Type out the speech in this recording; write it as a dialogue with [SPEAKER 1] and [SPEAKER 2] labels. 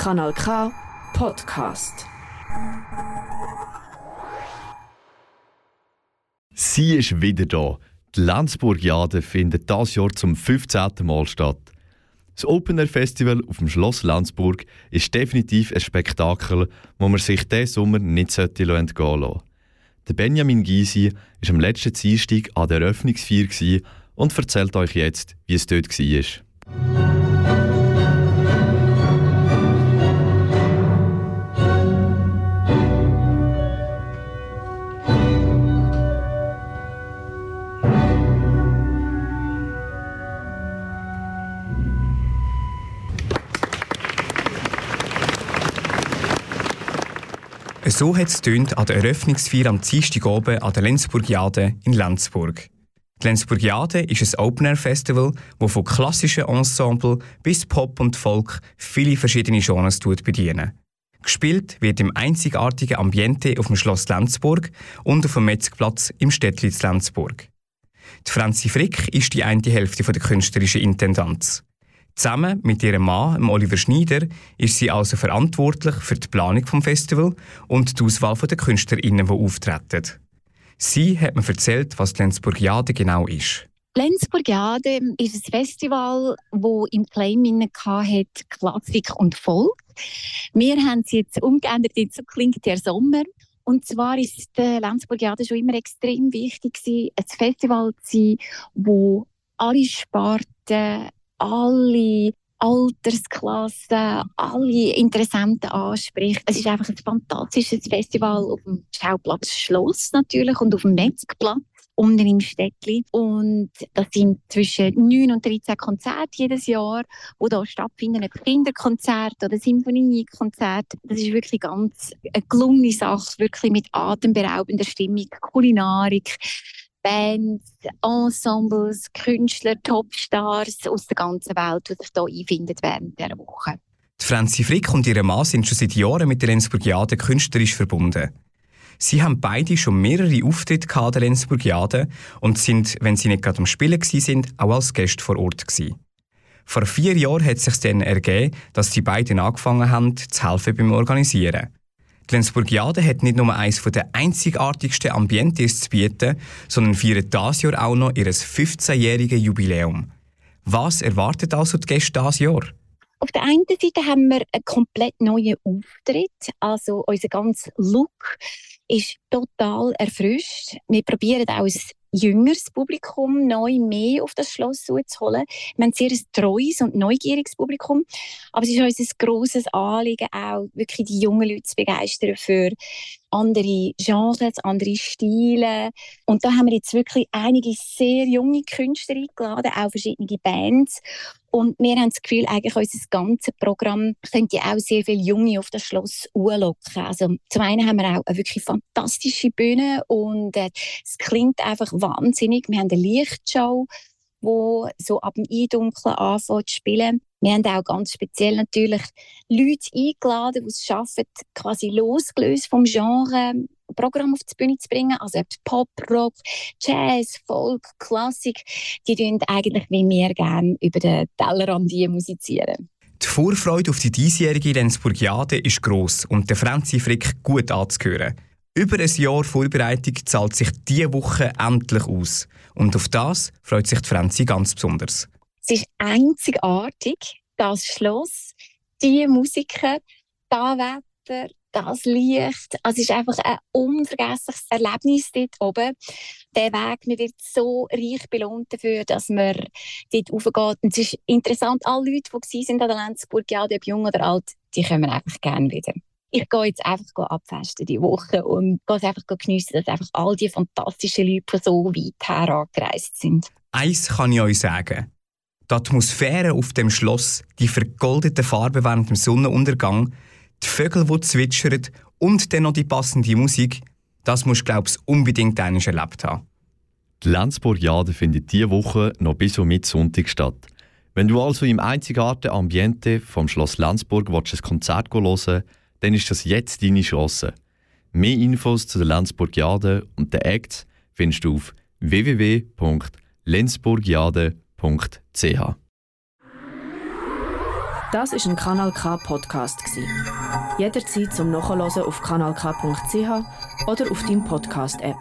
[SPEAKER 1] Kanal K Podcast.
[SPEAKER 2] Sie ist wieder da. Die Lenzburg-Jade findet dieses Jahr zum 15. Mal statt. Das Open Air Festival auf dem Schloss Lenzburg ist definitiv ein Spektakel, wo man sich diesen Sommer nicht entgehen lassen Der Benjamin Gysi war am letzten Dienstag an der Eröffnungsfeier und erzählt euch jetzt, wie es dort war.
[SPEAKER 3] So hat es an der Eröffnungsfeier am Dienstag oben an der Lenzburgiade in Lenzburg. Die Lenzburgiade ist ein Open-Air-Festival, das von klassischen Ensemble bis Pop und Folk viele verschiedene Genres bedienen. Gespielt wird im einzigartigen Ambiente auf dem Schloss Lenzburg und auf dem Metzgplatz im Städtli Lenzburg. Die Franzi Frick ist die eine Hälfte der künstlerischen Intendanz. Zusammen mit ihrem Mann, Oliver Schneider, ist sie also verantwortlich für die Planung des Festivals und die Auswahl der KünstlerInnen, die auftreten. Sie hat mir erzählt, was die Lenzburgiade genau ist.
[SPEAKER 4] Lenzburgiade ist ein Festival, das im Claim hat Klassik und Volk. Wir haben es jetzt umgeändert, jetzt klingt der Sommer. Und zwar ist der Lenzburgiade schon immer extrem wichtig, ein Festival zu sein, wo alle Sparten alle Altersklassen, alle Interessenten anspricht. Es ist einfach ein fantastisches Festival auf dem Schauplatz Schloss natürlich und auf dem Metzgplatz unten im Städtli. Und das sind zwischen 9 und 13 Konzerte jedes Jahr, die hier stattfinden. Ein Kinderkonzert oder Symphoniekonzert. Das ist wirklich ganz eine gelungene Sache, wirklich mit atemberaubender Stimmung, Kulinarik. Bands, Ensembles, Künstler, Topstars aus der ganzen Welt, die sich hier einfinden während dieser Woche.
[SPEAKER 3] Die Franzi Frick und ihre Mann sind schon seit Jahren mit der Lenzburgiade künstlerisch verbunden. Sie haben beide schon mehrere Auftritte an der Lenzburgiade und sind, wenn sie nicht gerade am Spielen sind, auch als Gäste vor Ort gewesen. Vor vier Jahren hat es sich dann ergeben, dass die beiden angefangen haben, zu helfen beim Organisieren. Die Lenzburgiade hat nicht nur eines der einzigartigsten Ambientes zu bieten, sondern feiert dieses Jahr auch noch ihr 15-jähriges Jubiläum. Was erwartet also die Gäste dieses Jahr?
[SPEAKER 4] Auf der einen Seite haben wir einen komplett neuen Auftritt. Also unser ganzer Look ist total erfrischt. Wir probieren auch ein jüngeres Publikum neu mehr auf das Schloss zu holen. Wir haben sehr ein treues und neugieriges Publikum, aber es ist uns ein grosses Anliegen, auch wirklich die jungen Leute zu begeistern für andere Genres, andere Stile. Und da haben wir jetzt wirklich einige sehr junge Künstler eingeladen, auch verschiedene Bands. Und wir haben das Gefühl, eigentlich unser ganzes Programm könnte auch sehr viele Junge auf das Schloss anlocken. Also zum einen haben wir auch eine wirklich fantastische Bühne und äh, es klingt einfach wahnsinnig. Wir haben eine Lichtshow, wo so ab dem Eindunkeln anfängt zu spielen. Wir haben auch ganz speziell natürlich Leute eingeladen, die es schaffen, quasi losgelöst vom Genre Programm auf die Bühne zu bringen. Also Pop, Rock, Jazz, Folk, Klassik, die tun eigentlich wie wir gerne über den Tellerrand musizieren.
[SPEAKER 3] Die Vorfreude auf die diesjährige Lenzburgiade ist gross und der Franzi Frick gut anzuhören. Über ein Jahr Vorbereitung zahlt sich diese Woche endlich aus. Und auf das freut sich die Franzi ganz besonders.
[SPEAKER 4] Es ist einzigartig, das Schloss, die Musiker, das Wetter, das Licht. Also es ist einfach ein unvergessliches Erlebnis dort oben. Der Weg man wird so reich belohnt dafür, dass man dort raufgeht. Und es ist interessant, alle Leute, die an der Lenzburg, ja, ob jung oder alt, die kommen einfach gerne wieder. Ich gehe jetzt einfach abfesten die Woche und gehe einfach geniessen, dass einfach all die fantastischen Leute so weit her angereist sind.
[SPEAKER 3] Eins kann ich euch sagen. Die Atmosphäre auf dem Schloss, die vergoldete Farbe während dem Sonnenuntergang, die Vögel, die zwitschern und dann noch die passende Musik, das musst du, glaubst unbedingt einmal erlebt haben.
[SPEAKER 2] Die Lenzburgiade findet diese Woche noch bis um Sonntag statt. Wenn du also im einzigartigen Ambiente vom Schloss Lenzburg ein Konzert hören willst, dann ist das jetzt deine Chance. Mehr Infos zu der Lenzburgiade und den Acts findest du auf www.lenzburgiade.ch.
[SPEAKER 1] Das ist ein Kanal K Podcast Jederzeit zum Nachhören auf kanalk.ch oder auf deinem Podcast App.